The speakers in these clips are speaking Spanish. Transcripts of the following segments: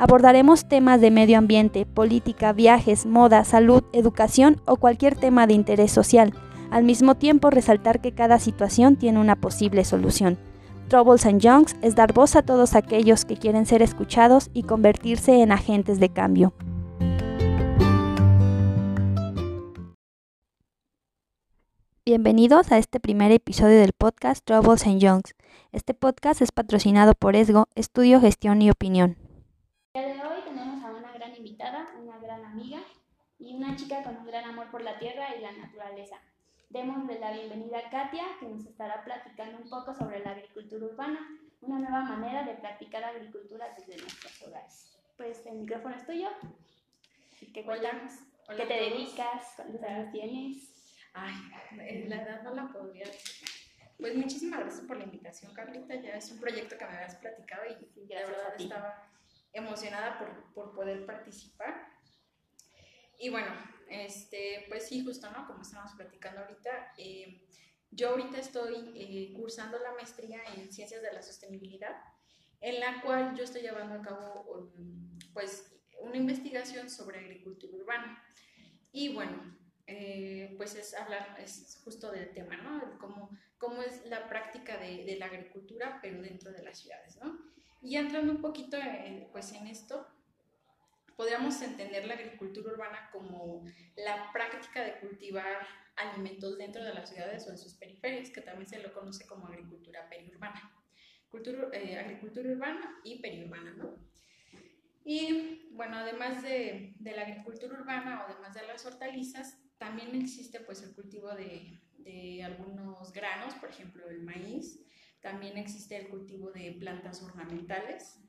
Abordaremos temas de medio ambiente, política, viajes, moda, salud, educación o cualquier tema de interés social al mismo tiempo resaltar que cada situación tiene una posible solución. Troubles and Youngs es dar voz a todos aquellos que quieren ser escuchados y convertirse en agentes de cambio. Bienvenidos a este primer episodio del podcast Troubles and Youngs. Este podcast es patrocinado por ESGO, Estudio, Gestión y Opinión. Día de hoy tenemos a una gran invitada, una gran amiga y una chica con un gran amor por la tierra y la naturaleza. Démosle la bienvenida a Katia, que nos estará platicando un poco sobre la agricultura urbana, una nueva manera de practicar agricultura desde nuestros hogares. Pues el micrófono es tuyo. ¿Qué cuéntanos? ¿Qué te dedicas? ¿Cuántos años tienes? Ay, eh, la edad no la podría decir. Pues muchísimas gracias por la invitación, Carlita. Ya es un proyecto que me habías platicado y de verdad estaba emocionada por, por poder participar. Y bueno, este, pues sí, justo, ¿no? Como estamos platicando ahorita, eh, yo ahorita estoy eh, cursando la maestría en Ciencias de la Sostenibilidad, en la cual yo estoy llevando a cabo, pues, una investigación sobre agricultura urbana. Y bueno, eh, pues es hablar, es justo del tema, ¿no? Cómo, cómo es la práctica de, de, la agricultura, pero dentro de las ciudades, ¿no? Y entrando un poquito, pues, en esto, podríamos entender la agricultura urbana como la práctica de cultivar alimentos dentro de las ciudades o en sus periferias, que también se lo conoce como agricultura periurbana. Cultura, eh, agricultura urbana y periurbana, ¿no? Y bueno, además de, de, la agricultura urbana o además de las hortalizas, también existe pues el cultivo de, de algunos granos, por ejemplo el maíz, también existe el cultivo de plantas ornamentales,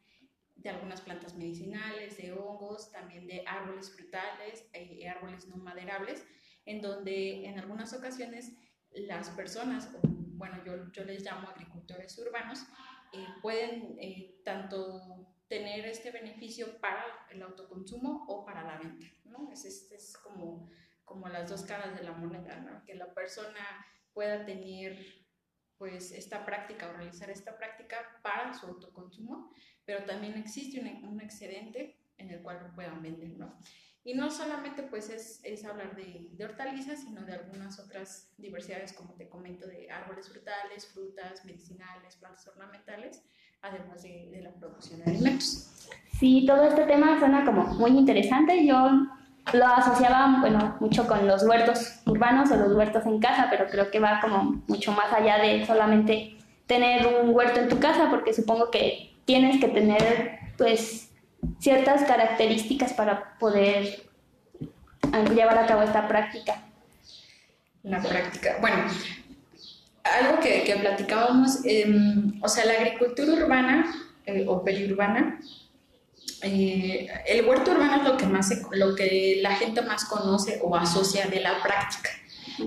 de algunas plantas medicinales, de hongos, también de árboles frutales y eh, árboles no maderables, en donde en algunas ocasiones las personas, bueno, yo, yo les llamo agricultores urbanos, eh, pueden eh, tanto tener este beneficio para el autoconsumo o para la venta, ¿no? Es, es, es como, como las dos caras de la moneda, ¿no? Que la persona pueda tener pues esta práctica o realizar esta práctica para su autoconsumo, pero también existe un, excedente en el cual lo puedan vender, ¿no? Y no solamente pues es, es hablar de, de, hortalizas, sino de algunas otras diversidades, como te comento, de árboles frutales, frutas, medicinales, plantas ornamentales, además de, de la producción de alimentos. Sí, todo este tema suena como muy interesante. Yo lo asociaba, bueno, mucho con los huertos urbanos o los huertos en casa, pero creo que va como mucho más allá de solamente tener un huerto en tu casa, porque supongo que tienes que tener pues ciertas características para poder llevar a cabo esta práctica. La práctica, bueno, algo que, que platicábamos, em, o sea, la agricultura urbana eh, o periurbana, eh, el huerto urbano es lo que, más, lo que la gente más conoce o asocia de la práctica.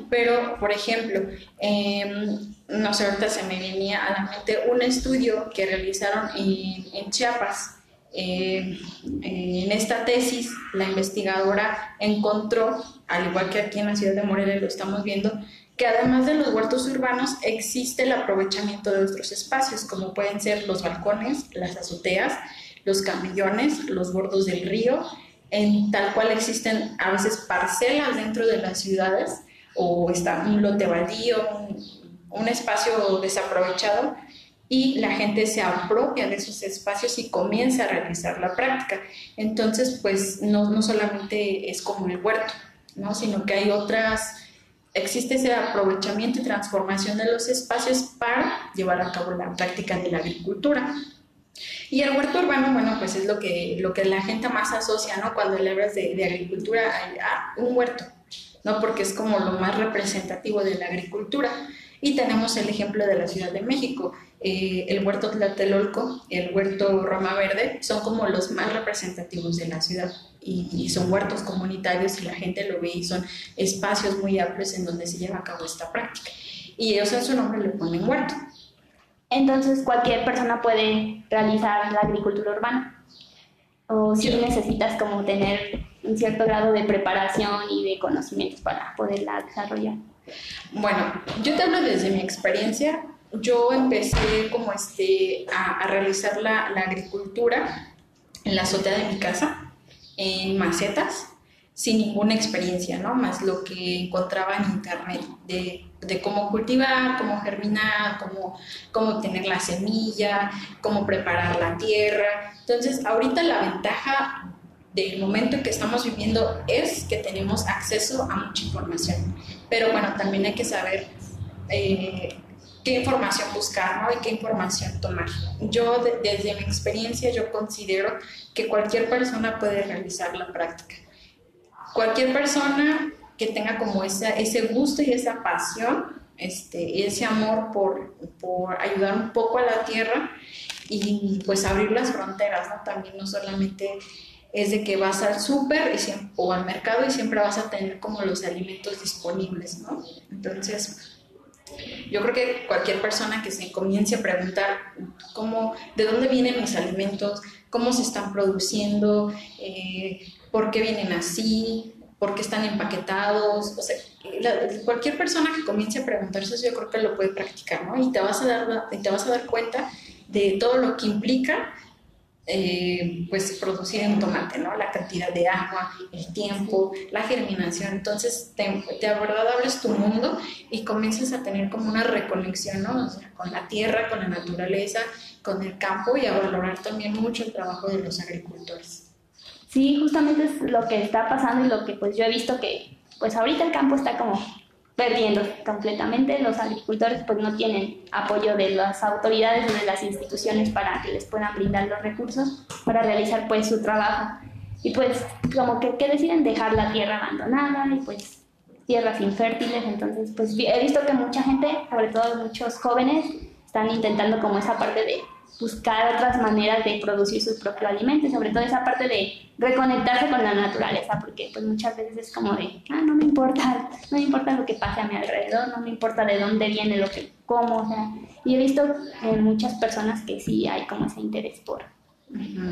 Pero, por ejemplo, eh, no sé, ahorita se me venía a la mente un estudio que realizaron en, Chiapas. Eh, en esta tesis, la investigadora encontró, al igual que aquí en la ciudad de Morelia lo estamos viendo, que además de los huertos urbanos existe el aprovechamiento de otros espacios, como pueden ser los balcones, las azoteas, los camellones, los bordos del río, en tal cual existen a veces parcelas dentro de las ciudades o está un lote baldío, un, espacio desaprovechado y la gente se apropia de esos espacios y comienza a realizar la práctica. Entonces, pues no, no solamente es como el huerto, ¿no? sino que hay otras, existe ese aprovechamiento y transformación de los espacios para llevar a cabo la práctica de la agricultura. Y el huerto urbano, bueno, pues es lo que, lo que la gente más asocia, ¿no? Cuando le hablas de, de agricultura, a un huerto, ¿no? Porque es como lo más representativo de la agricultura. Y tenemos el ejemplo de la Ciudad de México. Eh, el huerto Tlatelolco, el huerto Roma Verde, son como los más representativos de la ciudad. Y, son huertos comunitarios y la gente lo ve y son espacios muy amplios en donde se lleva a cabo esta práctica. Y ellos en su nombre le ponen huerto. Entonces cualquier persona puede realizar la agricultura urbana. O si necesitas como tener un cierto grado de preparación y de conocimientos para poderla desarrollar. Bueno, yo te hablo desde mi experiencia. Yo empecé como este a, realizar la, la, agricultura en la azotea de mi casa, en macetas, sin ninguna experiencia, ¿no? Más lo que encontraba en internet de, de cómo cultivar, cómo germinar, cómo, cómo obtener la semilla, cómo preparar la tierra. Entonces, ahorita la ventaja del momento en que estamos viviendo es que tenemos acceso a mucha información. Pero bueno, también hay que saber eh, qué información buscar y qué información tomar. Yo desde mi experiencia yo considero que cualquier persona puede realizar la práctica. Cualquier persona que tenga como ese, ese gusto y esa pasión, este, ese amor por, por ayudar un poco a la tierra y pues abrir las fronteras, ¿no? También no solamente es de que vas al súper o al mercado y siempre vas a tener como los alimentos disponibles, ¿no? Entonces, yo creo que cualquier persona que se comience a preguntar cómo, de dónde vienen mis alimentos, cómo se están produciendo, eh, por qué vienen así, por qué están empaquetados, o sea, cualquier persona que comience a preguntarse eso yo creo que lo puede practicar, ¿no? Y te vas a dar, te vas a dar cuenta de todo lo que implica eh, pues producir un tomate, ¿no? La cantidad de agua, el tiempo, la germinación. Entonces, te, te verdad abres tu mundo y comienzas a tener como una reconexión, ¿no? con la tierra, con la naturaleza, con el campo y a valorar también mucho el trabajo de los agricultores. Sí, justamente es lo que está pasando y lo que pues yo he visto que pues ahorita el campo está como perdiendo completamente. Los agricultores pues no tienen apoyo de las autoridades o de las instituciones para que les puedan brindar los recursos para realizar pues su trabajo. Y pues como que, que deciden dejar la tierra abandonada y pues tierras infértiles. Entonces pues he visto que mucha gente, sobre todo muchos jóvenes, están intentando como esa parte de buscar otras maneras de producir su propio alimento, sobre todo esa parte de reconectarse con la naturaleza, porque pues muchas veces es como de, ah, no me importa, no me importa lo que pase a mi alrededor, no me importa de dónde viene lo que como, o sea, y he visto en muchas personas que sí hay como ese interés por...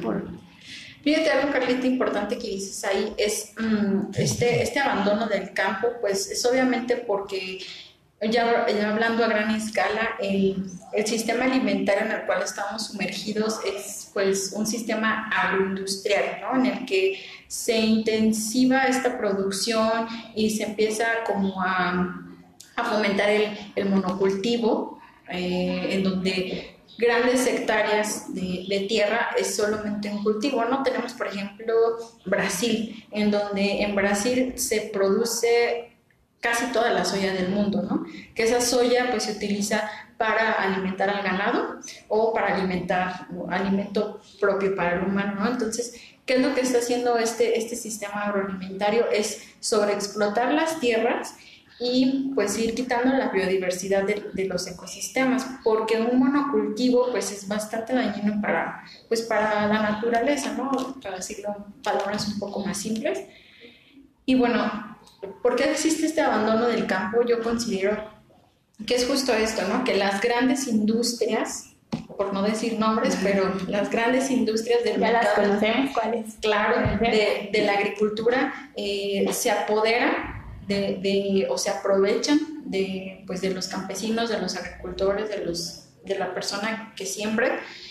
por Fíjate, algo, Carlita, importante que dices ahí es mm, este, este abandono del campo, pues es obviamente porque ya, hablando a gran escala, el, el, sistema alimentario en el cual estamos sumergidos es pues un sistema agroindustrial, ¿no? En el que se intensiva esta producción y se empieza como a, a fomentar el, el monocultivo, eh, en donde grandes hectáreas de, de, tierra es solamente un cultivo, ¿no? Tenemos, por ejemplo, Brasil, en donde en Brasil se produce casi toda la soya del mundo, ¿no? Que esa soya pues se utiliza para alimentar al ganado o para alimentar alimento propio para el humano, ¿no? Entonces, ¿qué es lo que está haciendo este, este sistema agroalimentario? Es sobreexplotar las tierras y pues ir quitando la biodiversidad de, los ecosistemas, porque un monocultivo pues es bastante dañino para, pues, para la naturaleza, ¿no? Para decirlo en palabras un poco más simples. Y bueno, ¿Por qué existe este abandono del campo? Yo considero que es justo esto, ¿no? Que las grandes industrias, por no decir nombres, pero las grandes industrias del ya las conocemos, ¿cuáles? Claro, de, de la agricultura eh, se apoderan de, de, o se aprovechan de, pues, de los campesinos, de los agricultores, de, los, de la persona que siempre Mm,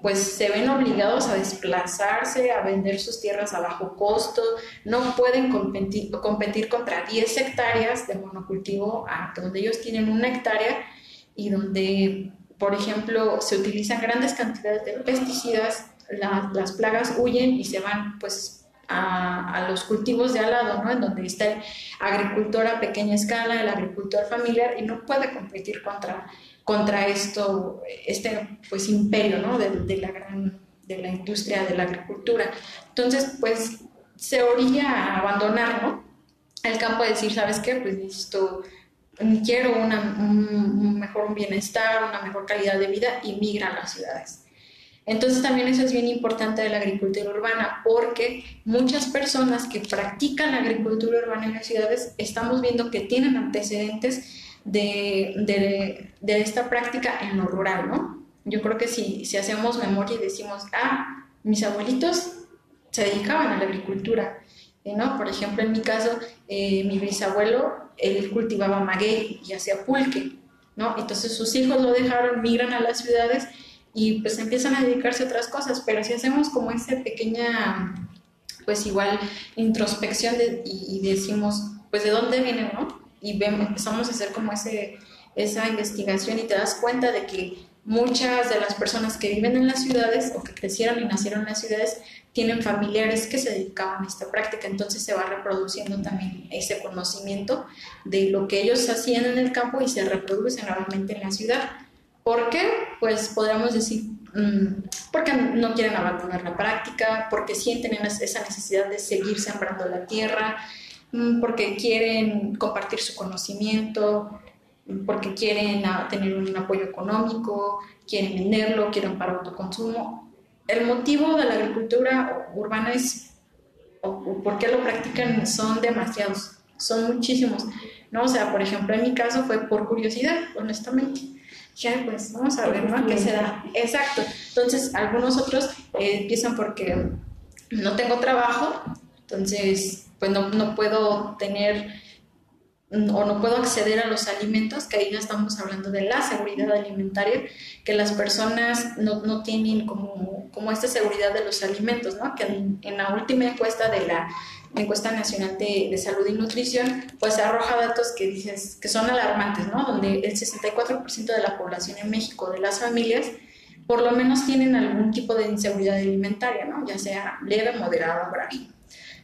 pues se ven obligados a desplazarse, a vender sus tierras a bajo costo, no pueden competir, competir contra 10 hectáreas de monocultivo, donde ellos tienen una hectárea y donde, por ejemplo, se utilizan grandes cantidades de pesticidas, las plagas huyen y se van pues a, a, los cultivos de al lado, ¿no? En donde está el agricultor a pequeña escala, el agricultor familiar y no puede competir contra contra esto, este pues imperio ¿no? de, de, la gran, de la industria de la agricultura. Entonces, pues se orilla a abandonar ¿no? el campo a decir, ¿sabes qué? Pues necesito quiero un, mejor bienestar, una mejor calidad de vida y migran a las ciudades. Entonces también eso es bien importante de la agricultura urbana porque muchas personas que practican la agricultura urbana en las ciudades estamos viendo que tienen antecedentes de, de, de esta práctica en lo rural, ¿no? Yo creo que si, si hacemos memoria y decimos, ah, mis abuelitos se dedicaban a la agricultura, ¿no? Por ejemplo, en mi caso, eh, mi bisabuelo, él cultivaba maguey y hacía pulque, ¿no? Entonces sus hijos lo dejaron, migran a las ciudades y pues empiezan a dedicarse a otras cosas, pero si hacemos como esa pequeña, pues igual, introspección y, decimos, pues de dónde vienen, ¿no? Y empezamos a hacer como ese, esa investigación y te das cuenta de que muchas de las personas que viven en las ciudades o que crecieron y nacieron en las ciudades tienen familiares que se dedicaban a esta práctica, entonces se va reproduciendo también ese conocimiento de lo que ellos hacían en el campo y se reproduce nuevamente en la ciudad. ¿Por qué? Pues podríamos decir, mm, porque no quieren abandonar la práctica, porque sienten esa necesidad de seguir sembrando la tierra, porque quieren compartir su conocimiento, porque quieren tener un apoyo económico, quieren venderlo, quieren para autoconsumo el motivo de la agricultura urbana es, o, por qué lo practican, son demasiados, son muchísimos, ¿no? O sea, por ejemplo, en mi caso fue por curiosidad, honestamente. Ya, pues vamos a ver, ¿no? ¿Qué se da? Exacto. Entonces, algunos otros eh, empiezan porque no tengo trabajo, entonces, pues no, no puedo tener o no puedo acceder a los alimentos, que ahí ya estamos hablando de la seguridad alimentaria, que las personas no, no tienen como, como, esta seguridad de los alimentos, ¿no? que en, la última encuesta de la encuesta nacional de, de, salud y nutrición, pues arroja datos que, dices, que son alarmantes, ¿no? donde el 64% de la población en México, de las familias, por lo menos tienen algún tipo de inseguridad alimentaria, ¿no? ya sea leve, moderada o grave.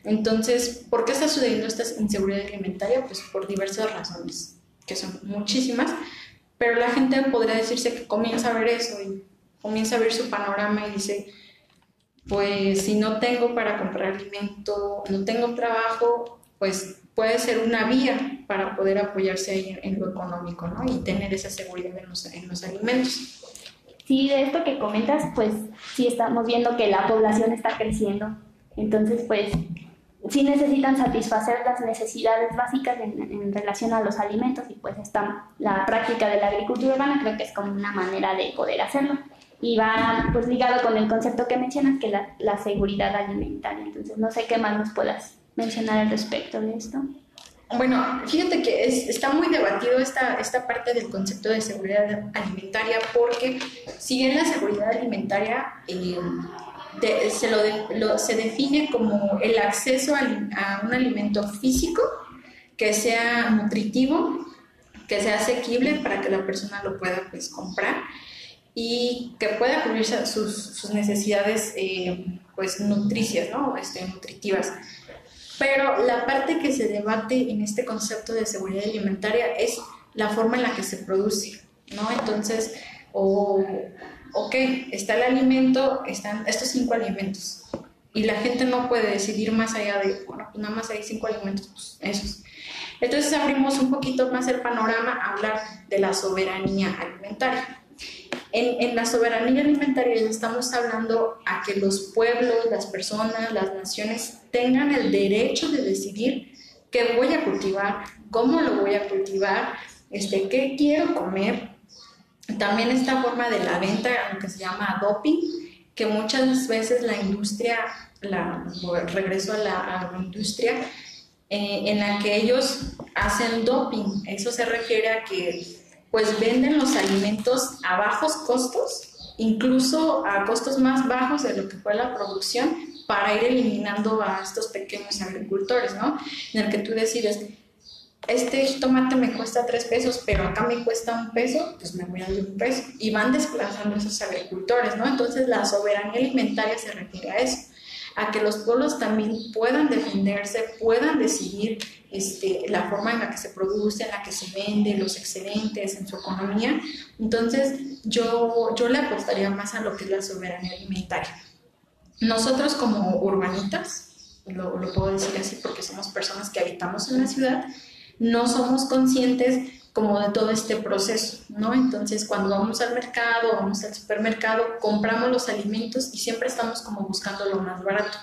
Entonces, ¿por qué está sucediendo esta inseguridad alimentaria? Pues por diversas razones, que son muchísimas, pero la gente podría decirse que comienza a ver eso y comienza a ver su panorama y dice, pues si no tengo para comprar alimento, no tengo trabajo, pues puede ser una vía para poder apoyarse ahí en lo económico, ¿no? Y tener esa seguridad en los, en los alimentos. Sí, de esto que comentas, pues sí estamos viendo que la población está creciendo. Entonces, pues sí necesitan satisfacer las necesidades básicas en, relación a los alimentos y pues está la práctica de la agricultura urbana creo que es como una manera de poder hacerlo. Y va pues ligado con el concepto que mencionas que la, la seguridad alimentaria. Entonces no sé qué más nos puedas mencionar al respecto de esto. Bueno, fíjate que está muy debatido esta, esta parte del concepto de seguridad alimentaria porque si bien la seguridad alimentaria eh, se, lo, se define como el acceso a, un alimento físico que sea nutritivo, que sea asequible para que la persona lo pueda pues, comprar y que pueda cubrir sus, sus necesidades eh, pues, nutricias, ¿no? Este, nutritivas. Pero la parte que se debate en este concepto de seguridad alimentaria es la forma en la que se produce, ¿no? Entonces, o ok, está el alimento, están estos cinco alimentos. Y la gente no puede decidir más allá de, bueno, pues nada más hay cinco alimentos, pues esos. Entonces abrimos un poquito más el panorama a hablar de la soberanía alimentaria. En, en, la soberanía alimentaria estamos hablando a que los pueblos, las personas, las naciones tengan el derecho de decidir qué voy a cultivar, cómo lo voy a cultivar, este, qué quiero comer, también esta forma de la venta, lo que se llama doping, que muchas veces la industria, regreso a la agroindustria, eh, en la que ellos hacen doping. Eso se refiere a que pues venden los alimentos a bajos costos, incluso a costos más bajos de lo que fue la producción, para ir eliminando a estos pequeños agricultores, ¿no? En el que tú decides, este tomate me cuesta tres pesos, pero acá me cuesta un peso, pues me voy a dar un peso. Y van desplazando esos agricultores, ¿no? Entonces la soberanía alimentaria se refiere a eso, a que los pueblos también puedan defenderse, puedan decidir este, la forma en la que se produce, en la que se vende, los excedentes en su economía. Entonces yo, yo le apostaría más a lo que es la soberanía alimentaria. Nosotros como urbanitas, lo, lo puedo decir así porque somos personas que habitamos en la ciudad, no somos conscientes como de todo este proceso, ¿no? Entonces, cuando vamos al mercado, vamos al supermercado, compramos los alimentos y siempre estamos como buscando lo más barato,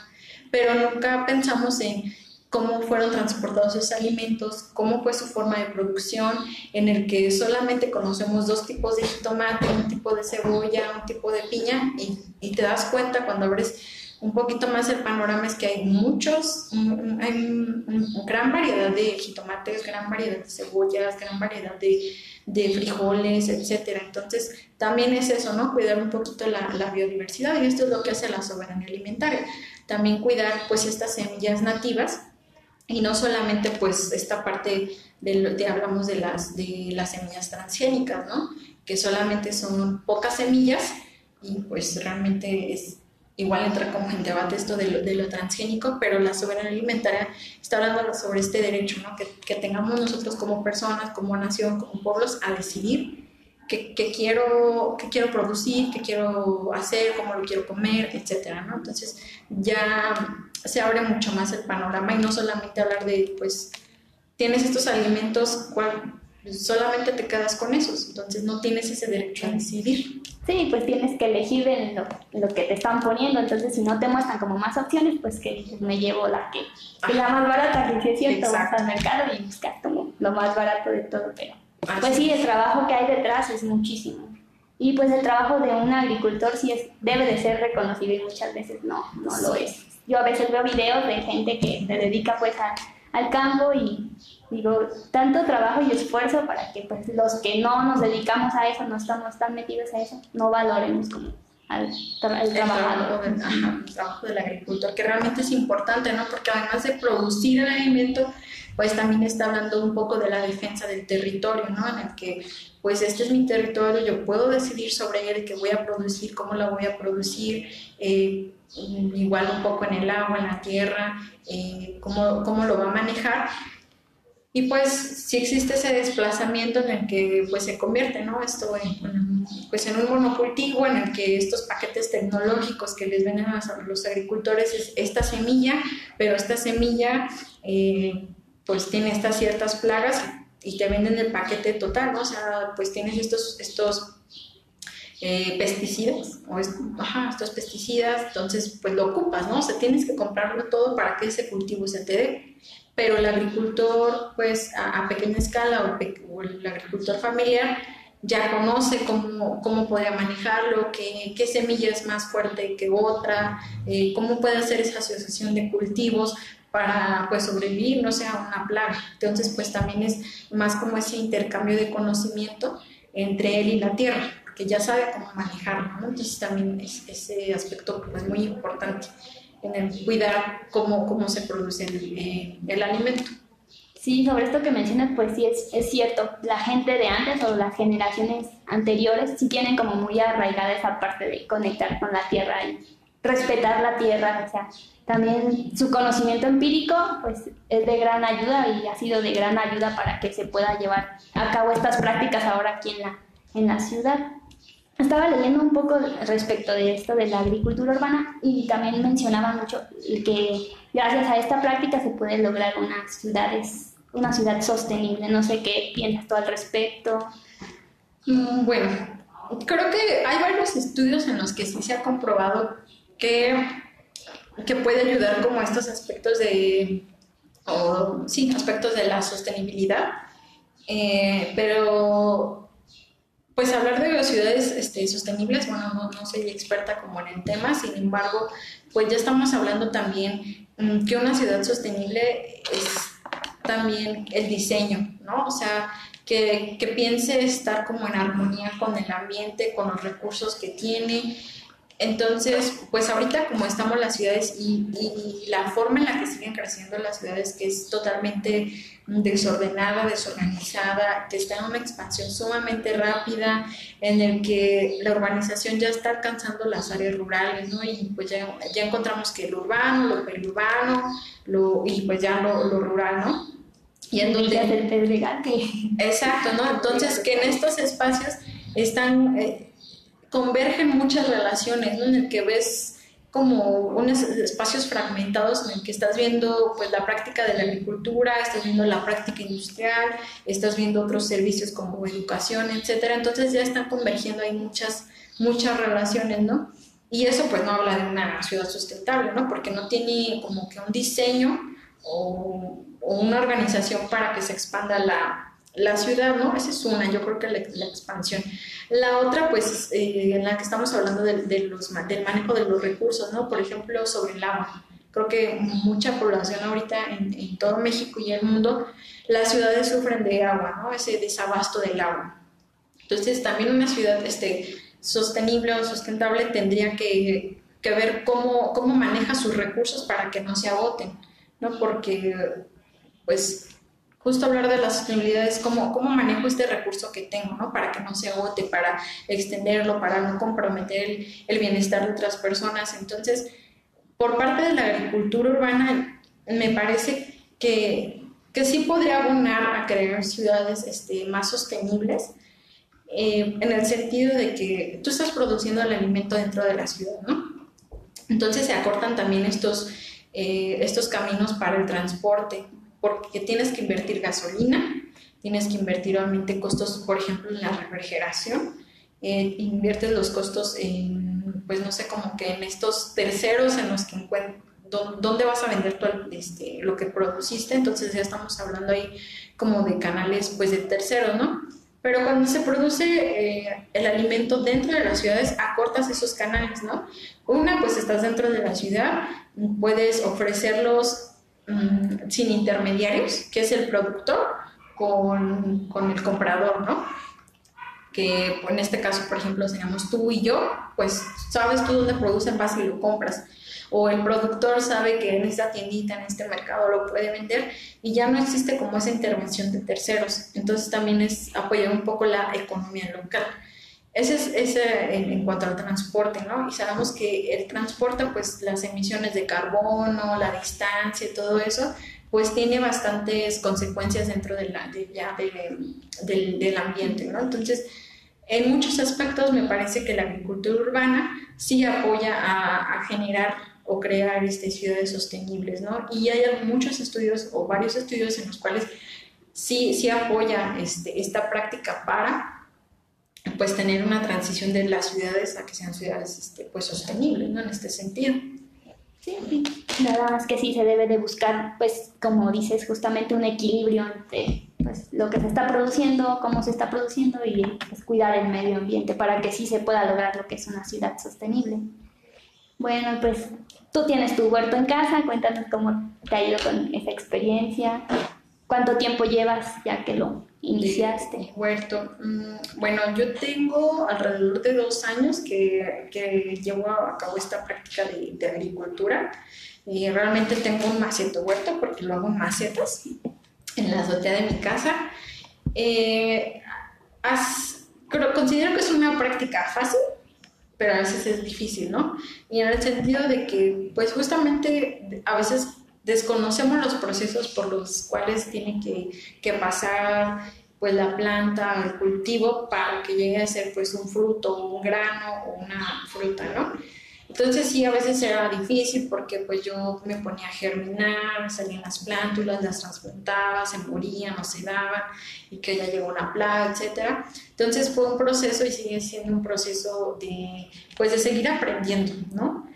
pero nunca pensamos en cómo fueron transportados esos alimentos, cómo fue su forma de producción, en el que solamente conocemos dos tipos de jitomate, un tipo de cebolla, un tipo de piña, y, y te das cuenta cuando abres un poquito más el panorama es que hay muchos, hay gran variedad de jitomates, gran variedad de cebollas, gran variedad de, de, frijoles, etcétera. Entonces, también es eso, ¿no? Cuidar un poquito la, la, biodiversidad y esto es lo que hace la soberanía alimentaria. También cuidar, pues, estas semillas nativas y no solamente, pues, esta parte de, de hablamos de las, de las semillas transgénicas, ¿no? Que solamente son pocas semillas y, pues, realmente es igual entra como en debate esto de lo, transgénico, pero la soberanía alimentaria está hablando sobre este derecho, ¿no? que, tengamos nosotros como personas, como nación, como pueblos, a decidir qué, quiero, qué quiero producir, qué quiero hacer, cómo lo quiero comer, etcétera, ¿no? Entonces ya se abre mucho más el panorama y no solamente hablar de, pues, tienes estos alimentos, ¿cuál? Solamente te quedas con esos, entonces no tienes ese derecho a decidir. Sí, pues tienes que elegir en lo, lo, que te están poniendo, entonces si no te muestran como más opciones, pues que me llevo la que es la más barata, que es cierto, vas al mercado y buscas como lo más barato de todo, pero pues sí, el trabajo que hay detrás es muchísimo. Y pues el trabajo de un agricultor sí es, debe de ser reconocido y muchas veces no, no lo es. Yo a veces veo videos de gente que se dedica pues a, al campo y digo, tanto trabajo y esfuerzo para que pues, los que no nos dedicamos a eso, no estamos tan metidos a eso, no valoremos como al, el trabajo, del, trabajo del agricultor, que realmente es importante, ¿no? Porque además de producir el alimento, pues también está hablando un poco de la defensa del territorio, ¿no? En el que, pues este es mi territorio, yo puedo decidir sobre él, qué voy a producir, cómo lo voy a producir, eh, igual un poco en el agua, en la tierra, eh, cómo, cómo lo va a manejar y pues si existe ese desplazamiento en el que pues se convierte ¿no? esto en, pues en un monocultivo en el que estos paquetes tecnológicos que les venden a los agricultores es esta semilla, pero esta semilla eh, pues tiene estas ciertas plagas y te venden el paquete total, ¿no? O sea, pues tienes estos, estos eh, pesticidas, o ajá, estos pesticidas, entonces pues lo ocupas, ¿no? O sea, tienes que comprarlo todo para que ese cultivo se te dé pero el agricultor, pues a, pequeña escala o, el agricultor familiar ya conoce cómo, cómo podría manejarlo, qué, qué, semilla es más fuerte que otra, eh, cómo puede hacer esa asociación de cultivos para pues sobrevivir, no sea una plaga. Entonces, pues también es más como ese intercambio de conocimiento entre él y la tierra, que ya sabe cómo manejarlo, ¿no? Entonces también es, ese aspecto pues muy importante en el cuidar cómo, cómo se produce eh, el, alimento. Sí, sobre esto que mencionas, pues sí, es, es, cierto. La gente de antes o las generaciones anteriores sí tienen como muy arraigada esa parte de conectar con la tierra y respetar la tierra. O sea, también su conocimiento empírico pues es de gran ayuda y ha sido de gran ayuda para que se pueda llevar a cabo estas prácticas ahora aquí en la, en la ciudad. Estaba leyendo un poco respecto de esto de la agricultura urbana y también mencionaba mucho que gracias a esta práctica se puede lograr unas ciudades, una ciudad sostenible. No sé qué piensas tú al respecto. Mm, bueno, creo que hay varios estudios en los que sí se ha comprobado que, que puede ayudar como estos aspectos de, o, sí, aspectos de la sostenibilidad. Eh, pero pues hablar de ciudades este, sostenibles, bueno, no, soy experta como en el tema, sin embargo, pues ya estamos hablando también mm, que una ciudad sostenible es también el diseño, ¿no? O sea, que piense estar como en armonía con el ambiente, con los recursos que tiene, entonces, pues ahorita como estamos las ciudades y, y, la forma en la que siguen creciendo las ciudades, que es totalmente desordenada, desorganizada, que está en una expansión sumamente rápida, en el que la urbanización ya está alcanzando las áreas rurales, ¿no? Y pues ya, ya encontramos que lo urbano, lo periurbano, lo, y pues ya lo, lo rural, ¿no? Y en donde... Exacto, ¿no? Entonces, que en estos espacios están... Eh, convergen muchas relaciones, ¿no? En el que ves como unos espacios fragmentados en el que estás viendo pues la práctica de la agricultura, estás viendo la práctica industrial, estás viendo otros servicios como educación, etcétera. Entonces ya están convergiendo ahí muchas muchas relaciones, ¿no? Y eso pues no habla de una ciudad sustentable, ¿no? Porque no tiene como que un diseño o, una organización para que se expanda la, la, ciudad, ¿no? Esa es una, yo creo que la, expansión. La otra, pues, eh, en la que estamos hablando de, del manejo de los recursos, ¿no? Por ejemplo, sobre el agua. Creo que mucha población ahorita en, en todo México y el mundo, las ciudades sufren de agua, ¿no? Ese desabasto del agua. Entonces, también una ciudad este, sostenible o sustentable tendría que, que ver cómo, cómo maneja sus recursos para que no se agoten, ¿no? Porque, pues, justo hablar de la sostenibilidad es cómo, cómo manejo este recurso que tengo, ¿no? Para que no se agote, para extenderlo, para no comprometer el, el bienestar de otras personas. Entonces, por parte de la agricultura urbana, me parece que, que sí podría abonar a crear ciudades este, más sostenibles, eh, en el sentido de que tú estás produciendo el alimento dentro de la ciudad, ¿no? Entonces se acortan también estos, eh, estos caminos para el transporte, porque tienes que invertir gasolina, tienes que invertir obviamente costos, por ejemplo, en la refrigeración, eh, inviertes los costos en, pues no sé, como que en estos terceros en los que encuentras dónde vas a vender este, lo que produciste, entonces ya estamos hablando ahí como de canales pues de terceros, ¿no? Pero cuando se produce eh, el alimento dentro de las ciudades, acortas esos canales, ¿no? Una, pues estás dentro de la ciudad, puedes ofrecerlos mm, sin intermediarios, que es el productor, con, con, el comprador, ¿no? Que en este caso, por ejemplo, seríamos tú y yo, pues sabes tú dónde producen, vas y lo compras o el productor sabe que en esta tiendita, en este mercado lo puede vender y ya no existe como esa intervención de terceros. Entonces también es apoyar un poco la economía local. Ese es ese en, cuanto al transporte, ¿no? Y sabemos que el transporte, pues las emisiones de carbono, la distancia, todo eso, pues tiene bastantes consecuencias dentro de la, ya del, del ambiente, ¿no? Entonces, en muchos aspectos me parece que la agricultura urbana sí apoya a, a generar o crear este, ciudades sostenibles, ¿no? Y hay muchos estudios o varios estudios en los cuales sí, sí apoya este, esta práctica para pues tener una transición de las ciudades a que sean ciudades este, pues sostenibles, ¿no? En este sentido. Sí, nada más que sí se debe de buscar, pues como dices, justamente un equilibrio entre pues, lo que se está produciendo, cómo se está produciendo y pues, cuidar el medio ambiente para que sí se pueda lograr lo que es una ciudad sostenible. Bueno, pues tú tienes tu huerto en casa, cuéntanos cómo te ha ido con esa experiencia, cuánto tiempo llevas ya que lo iniciaste. huerto, mm, bueno, yo tengo alrededor de dos años que, que llevo a cabo esta práctica de, de agricultura y realmente tengo un maceto huerto porque lo hago en macetas en la azotea de mi casa. Eh, considero que es una práctica fácil pero a veces es difícil, ¿no? Y en el sentido de que, pues justamente a veces desconocemos los procesos por los cuales tiene que, que pasar pues la planta, el cultivo, para que llegue a ser pues un fruto, un grano o una fruta, ¿no? Entonces sí, a veces era difícil porque pues yo me ponía a germinar, salían las plántulas, las trasplantaba, se morían o se daban y que ya llegó una plaga, etc. Entonces fue un proceso y sigue siendo un proceso de pues de seguir aprendiendo, ¿no?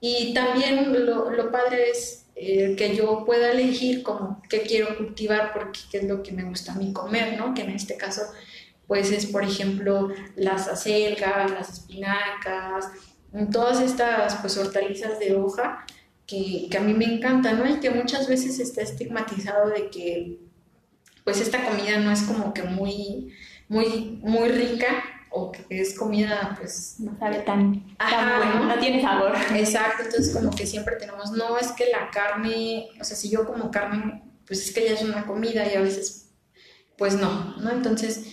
Y también lo, lo padre es que yo pueda elegir como qué quiero cultivar porque qué es lo que me gusta a mí comer, ¿no? Que en este caso pues es por ejemplo las acelgas, las espinacas, todas estas pues hortalizas de hoja que, que, a mí me encantan, ¿no? Y que muchas veces está estigmatizado de que pues esta comida no es como que muy, muy, muy rica o que es comida pues... No sabe tan, bueno, no tiene sabor. Exacto, entonces como que siempre tenemos, no es que la carne, o sea, si yo como carne, pues es que ya es una comida y a veces pues no, ¿no? Entonces,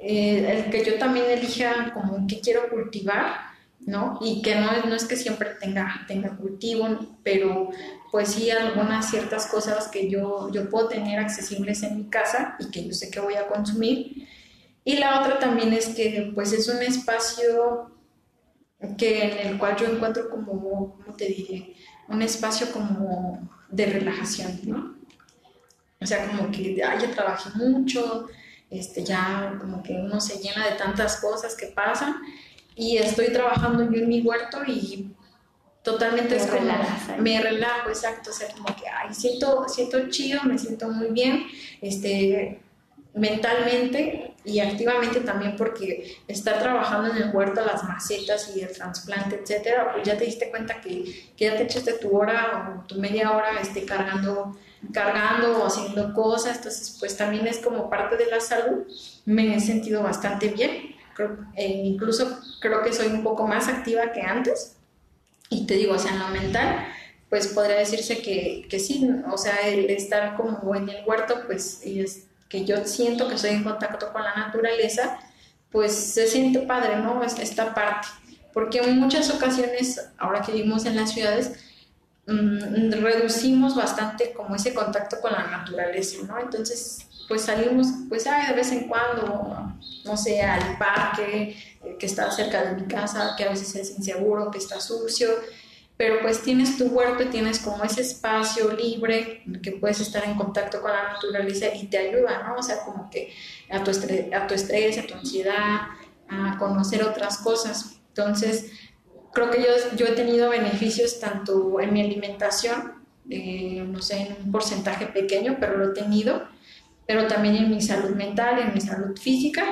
eh, el que yo también elija como qué quiero cultivar, ¿no? Y que no, no es que siempre tenga, tenga cultivo, pero pues sí algunas ciertas cosas que yo, yo puedo tener accesibles en mi casa y que yo sé que voy a consumir. Y la otra también es que pues es un espacio que en el cual yo encuentro como, ¿cómo te diré? Un espacio como de relajación, ¿no? O sea, como que ya trabajé mucho, este, ya como que uno se llena de tantas cosas que pasan y estoy trabajando yo en mi huerto y totalmente es como, me relajo, exacto, o sea, como que, ay, siento, siento chido, me siento muy bien, este, mentalmente y activamente también porque estar trabajando en el huerto, las macetas y el trasplante, etcétera, pues ya te diste cuenta que, que ya te echaste tu hora o tu media hora este, cargando, cargando o haciendo cosas, entonces pues también es como parte de la salud, me he sentido bastante bien, eh, incluso creo que soy un poco más activa que antes. Y te digo, o sea, en lo mental, pues podría decirse que, que sí, o sea, el estar como en el huerto, pues es que yo siento que estoy en contacto con la naturaleza, pues se siente padre, ¿no? Esta parte. Porque en muchas ocasiones, ahora que vivimos en las ciudades, mm, reducimos bastante como ese contacto con la naturaleza, ¿no? Entonces, pues salimos, pues ay, de vez en cuando, no sé, al parque que está cerca de mi casa, que a veces es inseguro, que está sucio, pero pues tienes tu huerto y tienes como ese espacio libre en que puedes estar en contacto con la naturaleza y te ayuda, ¿no? O sea, como que a tu estrés, a tu, estrés, a tu ansiedad, a conocer otras cosas. Entonces, creo que yo, yo he tenido beneficios tanto en mi alimentación, eh, no sé, en un porcentaje pequeño, pero lo he tenido, pero también en mi salud mental, en mi salud física,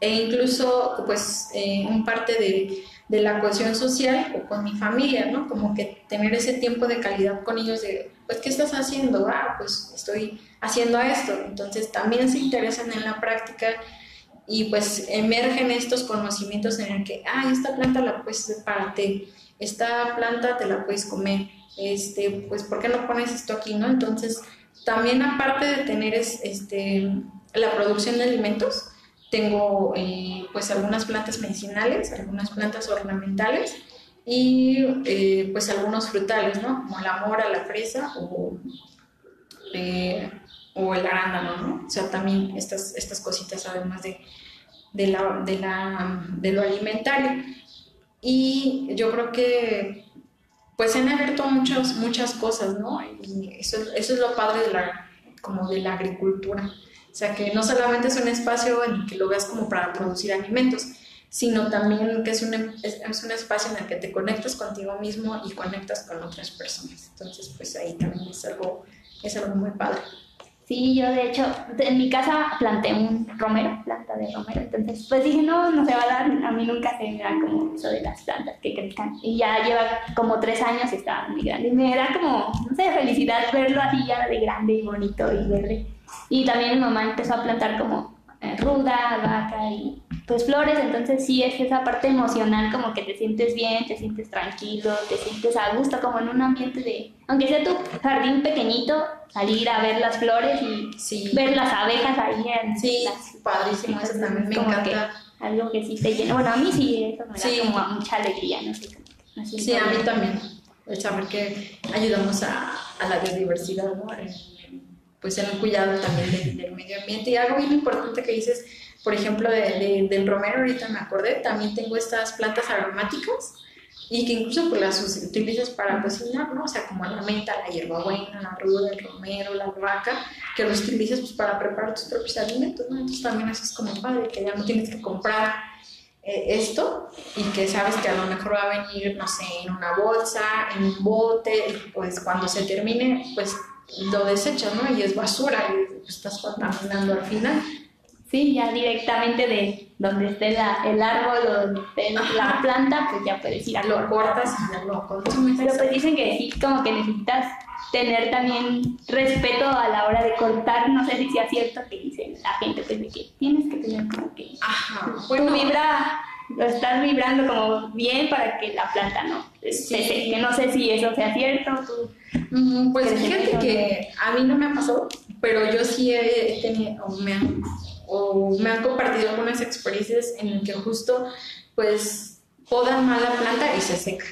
e incluso, pues, en un parte de de la cohesión social o con mi familia, ¿no? Como que tener ese tiempo de calidad con ellos de, pues, ¿qué estás haciendo? Ah, pues estoy haciendo esto. Entonces también se interesan en la práctica y pues emergen estos conocimientos en el que, ah, esta planta la puedes para esta planta te la puedes comer, este, pues, ¿por qué no pones esto aquí, no? Entonces, también aparte de tener este, la producción de alimentos, tengo eh, pues algunas plantas medicinales, algunas plantas ornamentales y eh, pues algunos frutales, ¿no? Como la mora, la fresa o, eh, o el arándano, ¿no? O sea, también estas, estas cositas además de, de, la, de, la, de lo alimentario. Y yo creo que pues han abierto muchas, muchas cosas, ¿no? Eso, eso es lo padre de la, como de la agricultura o sea, que no solamente es un espacio en el que lo veas como para producir alimentos, sino también que es un, es, un espacio en el que te conectas contigo mismo y conectas con otras personas. Entonces, pues ahí también es algo, es algo muy padre. Sí, yo de hecho, en mi casa planté un romero, planta de romero, entonces pues dije, no, no se va a dar, a mí nunca se me da como eso de las plantas que crezcan. Y ya lleva como tres años y está muy grande. Y me da como, no sé, felicidad verlo así ya de grande y bonito y verde. Y también mi mamá empezó a plantar como eh, ruda, vaca y pues flores, entonces sí es esa parte emocional como que te sientes bien, te sientes tranquilo, te sientes a gusto como en un ambiente de, aunque sea tu jardín pequeñito, salir a ver las flores y ver las abejas ahí en Sí, padrísimo, eso también me encanta. algo que sí te llena, bueno a mí sí, eso me da como mucha alegría, no sé. sí, a mí también, el saber que ayudamos a, a la biodiversidad, ¿no? Pues en un cuidado también del, medio ambiente. Y algo bien importante que dices, por ejemplo, de, del romero, ahorita me acordé, también tengo estas plantas aromáticas y que incluso pues, las utilizas para cocinar, ¿no? O sea, como la menta, la hierbabuena, la ruda, el romero, la albahaca, que los utilizas pues, para preparar tus propios alimentos, ¿no? Entonces también eso es como padre, que ya no tienes que comprar eh, esto y que sabes que a lo mejor va a venir, no sé, en una bolsa, en un bote, pues cuando se termine, pues lo desechas, ¿no? Y es basura y estás contaminando al final. Sí, ya directamente de donde esté la, el árbol o donde esté la planta, pues ya puedes ir a Lo cortas y ya lo consumes. Pero pues dicen que sí, como que necesitas tener también respeto a la hora de cortar, no sé si sea cierto que dicen la gente, pues de que tienes que tener como que Ajá. Bueno, vibra, lo estás vibrando como bien para que la planta no sí. que no sé si eso sea cierto. Tú, pues fíjate que a mí no me ha pasado, pero yo sí he tenido, o me han, o me han compartido algunas experiencias en las que justo, pues, podan mal la planta y se seca.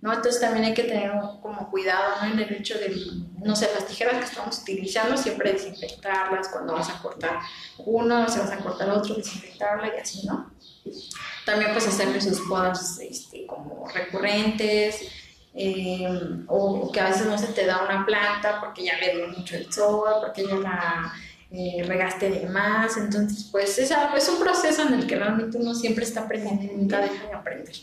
¿no? Entonces también hay que tener como cuidado ¿no? en el hecho de, no sé, las tijeras que estamos utilizando, siempre desinfectarlas cuando vas a cortar uno, se vas a cortar otro, desinfectarla y así, ¿no? también pues hacerle sus podas este, como recurrentes, eh, o, que a veces no se te da una planta porque ya le dio mucho el sol, porque ya la eh, regaste de más, entonces pues es, es un proceso en el que realmente uno siempre está aprendiendo y nunca deja de aprender.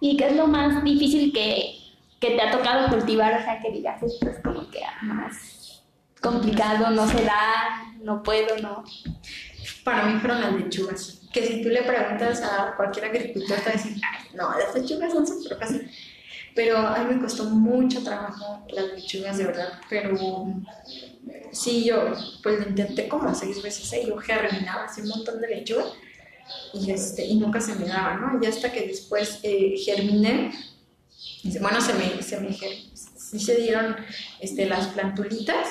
¿Y qué es lo más difícil que, que te ha tocado cultivar? O sea, que digas, esto es como que más complicado, no se da, no puedo, no. Para mí fueron las lechugas. Que si tú le preguntas a cualquier agricultor, te va a decir, no, las lechugas son súper fáciles. Pero a mí me costó mucho trabajo las lechugas, de verdad. Pero sí, yo pues lo intenté como seis veces y yo germinaba así un montón de lechuga y, este, y nunca se me daba, ¿no? Y hasta que después eh, germiné, bueno, se me, se me se dieron este, las plantulitas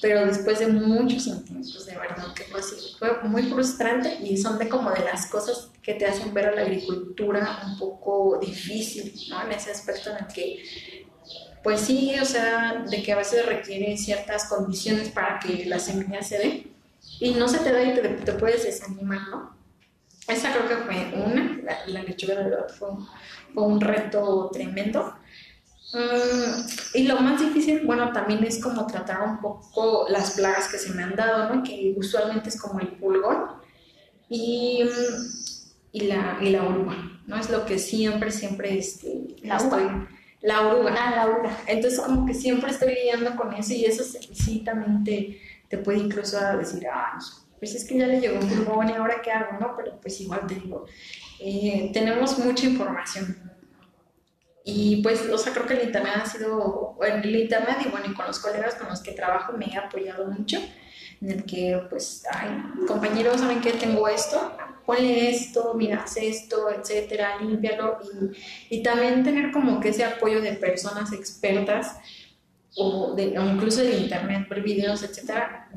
pero después de muchos intentos, de verdad que fue así, fue muy frustrante y son de como de las cosas que te hacen ver a la agricultura un poco difícil, ¿no? En ese aspecto en el que, pues sí, o sea, de que a veces requiere ciertas condiciones para que la semilla se dé y no se te da y te, te puedes desanimar, ¿no? Esa creo que fue una, la, lechuga de verdad fue un reto tremendo Mm, y lo más difícil, bueno, también es como tratar un poco las plagas que se me han dado, ¿no? Que usualmente es como el pulgón y, y, la, y la oruga, ¿no? Es lo que siempre, siempre este, la estoy... La oruga. Ah, la oruga. Entonces como que siempre estoy lidiando con eso y eso sí también te, te puede incluso decir, ay, pues es que ya le llegó un pulgón y ahora qué hago, ¿no? Pero pues igual te digo, eh, tenemos mucha información y pues, o sea, creo que el Internet ha sido, el Internet y bueno, y con los colegas con los que trabajo me he apoyado mucho, en el que pues, ay, compañeros, ¿saben qué? Tengo esto, ponle esto, mira, haz esto, etcétera, límpialo. Y, y también tener como que ese apoyo de personas expertas o, de, incluso de internet, ver videos, etcétera,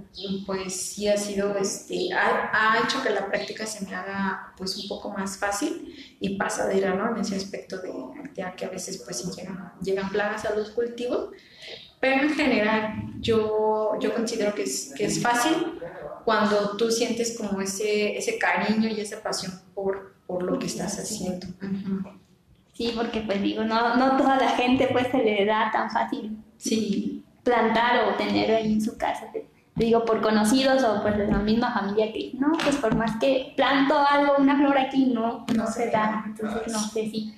pues sí ha sido, este, ha, ha, hecho que la práctica se me haga pues un poco más fácil y pasadera, ¿no? En ese aspecto de ya que a veces pues llegan, llegan plagas a los cultivos, pero en general yo, yo considero que es, que es fácil cuando tú sientes como ese, ese cariño y esa pasión por, por lo que estás haciendo. Sí, porque pues digo, no, no toda la gente pues se le da tan fácil sí. plantar o tener ahí en su casa. digo, por conocidos o por la misma familia que, no, pues por más que planto algo, una flor aquí, no, no se da. Entonces, no sé si,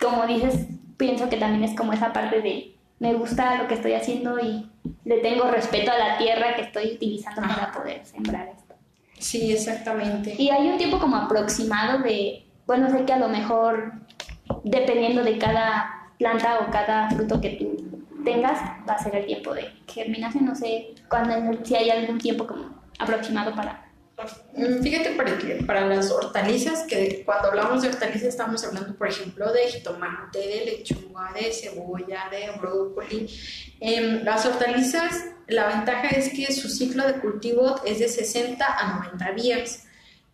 como dices, pienso que también es como esa parte de, me gusta lo que estoy haciendo y le tengo respeto a la tierra que estoy utilizando para poder sembrar esto. Sí, exactamente. Y hay un tiempo como aproximado de, bueno, sé que a lo mejor, dependiendo de cada planta o cada fruto que tú tengas, va a ser el tiempo de germinación. No sé cuándo, si hay algún tiempo como aproximado para... Mm, fíjate para, que, para las hortalizas, que cuando hablamos de hortalizas estamos hablando, por ejemplo, de jitomate, de lechuga, de cebolla, de brócoli. Em, las hortalizas, la ventaja es que su ciclo de cultivo es de 60 a 90 días.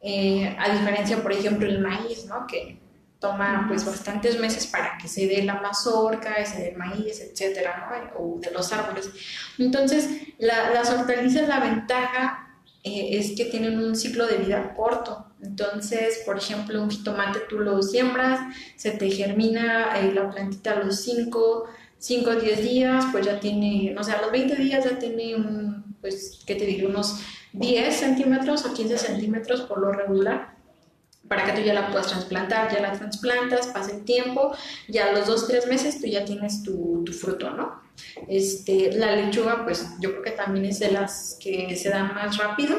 Eh, a diferencia, por ejemplo, el maíz, ¿no? Que toma pues bastantes meses para que se dé la mazorca, se dé el maíz, etcétera, ¿no? O de los árboles. Entonces, las hortalizas, la ventaja eh, es que tienen un ciclo de vida corto. Entonces, por ejemplo, un jitomate tú lo siembras, se te germina eh, la plantita a los 5, 5 o 10 días, pues ya tiene, no sé, a los 20 días ya tiene un, pues, ¿qué te digo? Unos 10 centímetros o 15 centímetros por lo regular para que tú ya la puedas trasplantar, ya la trasplantas, pasa el tiempo, ya a los dos, tres meses tú ya tienes tu, tu, fruto, ¿no? Este, la lechuga, pues yo creo que también es de las que se dan más rápido,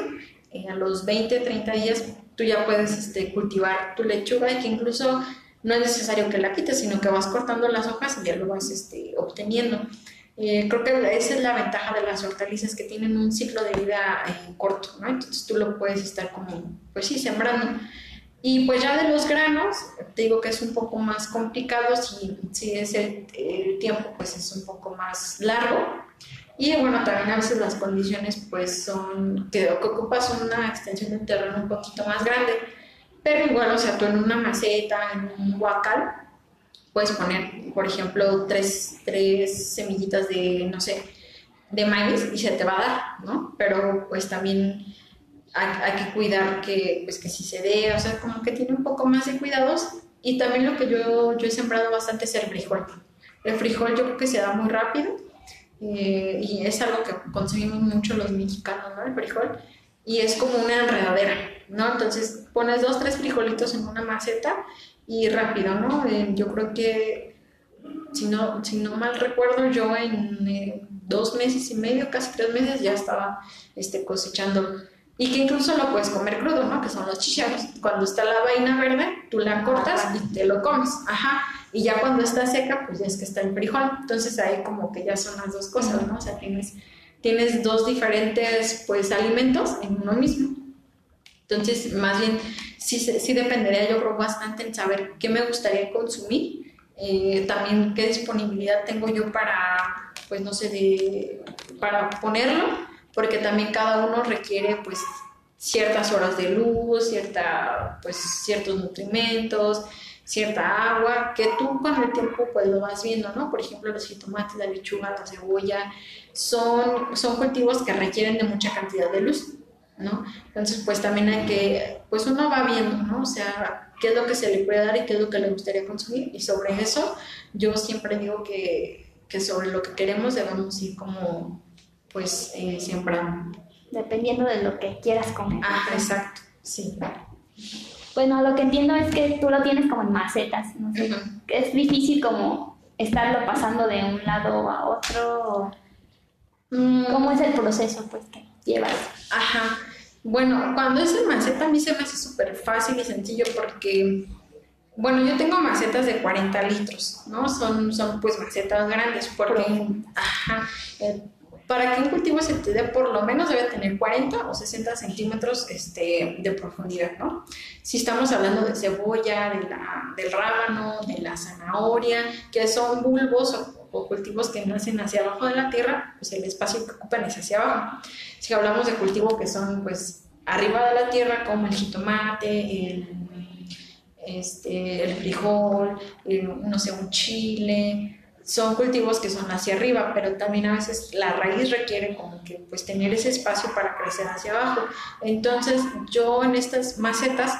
eh, a los 20, 30 días tú ya puedes este, cultivar tu lechuga y que incluso no es necesario que la quites, sino que vas cortando las hojas y ya lo vas este, obteniendo. Eh, creo que esa es la ventaja de las hortalizas que tienen un ciclo de vida eh, corto, ¿no? Entonces tú lo puedes estar como, pues sí, sembrando. Y pues ya de los granos, te digo que es un poco más complicado, si, si es el, tiempo pues es un poco más largo. Y bueno, también a veces las condiciones pues son que, que ocupas una extensión de terreno un poquito más grande. Pero igual, o sea, tú en una maceta, en un huacal, puedes poner, por ejemplo, tres, tres semillitas de, no sé, de maíz y se te va a dar, ¿no? Pero pues también hay, que cuidar que, pues, que si se dé, o sea, como que tiene un poco más de cuidados. Y también lo que yo, yo he sembrado bastante es el frijol. El frijol yo creo que se da muy rápido eh, y es algo que consumimos mucho los mexicanos, ¿no? El frijol. Y es como una enredadera, ¿no? Entonces pones dos, tres frijolitos en una maceta y rápido, ¿no? Eh, yo creo que, si no, si no mal recuerdo, yo en eh, dos meses y medio, casi tres meses, ya estaba este, cosechando y que incluso lo puedes comer crudo, ¿no? Que son los chicharros. Cuando está la vaina verde, tú la cortas y te lo comes. Ajá. Y ya cuando está seca, pues ya es que está el frijol. Entonces ahí como que ya son las dos cosas, ¿no? O sea, tienes, tienes dos diferentes, pues, alimentos en uno mismo. Entonces, más bien, sí, sí dependería yo creo bastante en saber qué me gustaría consumir. Eh, también qué disponibilidad tengo yo para, pues, no sé, de, para ponerlo porque también cada uno requiere pues ciertas horas de luz, cierta, pues, ciertos nutrimentos, cierta agua, que tú con el tiempo pues lo vas viendo, ¿no? Por ejemplo, los jitomates, la lechuga, la cebolla, son, son cultivos que requieren de mucha cantidad de luz, ¿no? Entonces, pues también hay que, pues uno va viendo, ¿no? O sea, qué es lo que se le puede dar y qué es lo que le gustaría consumir. Y sobre eso, yo siempre digo que, que sobre lo que queremos debemos ir como pues eh, Dependiendo de lo que quieras comer. Ah, exacto, sí. Bueno, lo que entiendo es que tú lo tienes como en macetas, no sé. Es difícil como estarlo pasando de un lado a otro. Mm. ¿Cómo es el proceso pues que llevas? Ajá. Bueno, cuando es en maceta a mí se me hace súper fácil y sencillo porque, bueno, yo tengo macetas de 40 litros, ¿no? Son, son pues macetas grandes porque, ajá, eh, para que un cultivo se te dé por lo menos debe tener 40 o 60 centímetros este, de profundidad, ¿no? Si estamos hablando de cebolla, de la, del rábano, de la zanahoria, que son bulbos o, o, cultivos que nacen hacia abajo de la tierra, pues el espacio que ocupan es hacia abajo. Si hablamos de cultivos que son pues arriba de la tierra, como el jitomate, el, este, el frijol, no sé, un chile, son cultivos que son hacia arriba, pero también a veces la raíz requiere como que pues tener ese espacio para crecer hacia abajo. Entonces yo en estas macetas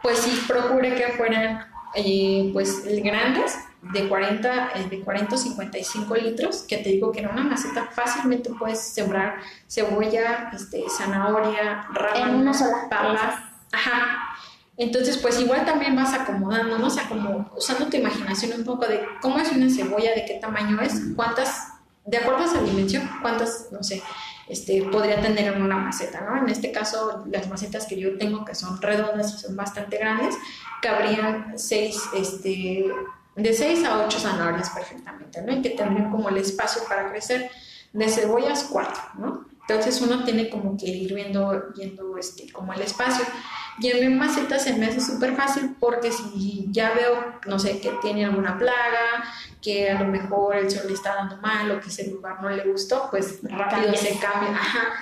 pues sí procure que fueran eh, pues grandes, de 40, eh, de 40 o 55 litros, que te digo que en una maceta fácilmente puedes sembrar cebolla, este, zanahoria, rábano, en una sola papa, ajá, entonces, pues igual también vas acomodando, ¿no? O sea, como usando tu imaginación un poco de cómo es una cebolla, de qué tamaño es, cuántas, de acuerdo a esa dimensión, cuántas, no sé, este, podría tener en una maceta, ¿no? En este caso, las macetas que yo tengo, que son redondas y son bastante grandes, cabrían seis, este, de seis a ocho zanahorias perfectamente, ¿no? Y que tendrían como el espacio para crecer. De cebollas, cuatro, ¿no? Entonces uno tiene como que ir viendo, viendo este, como el espacio. Y en mi maceta se me hace súper fácil porque si ya veo, no sé, que tiene alguna plaga, que a lo mejor el sol le está dando mal o que ese lugar no le gustó, pues rápido se cambia. Ajá.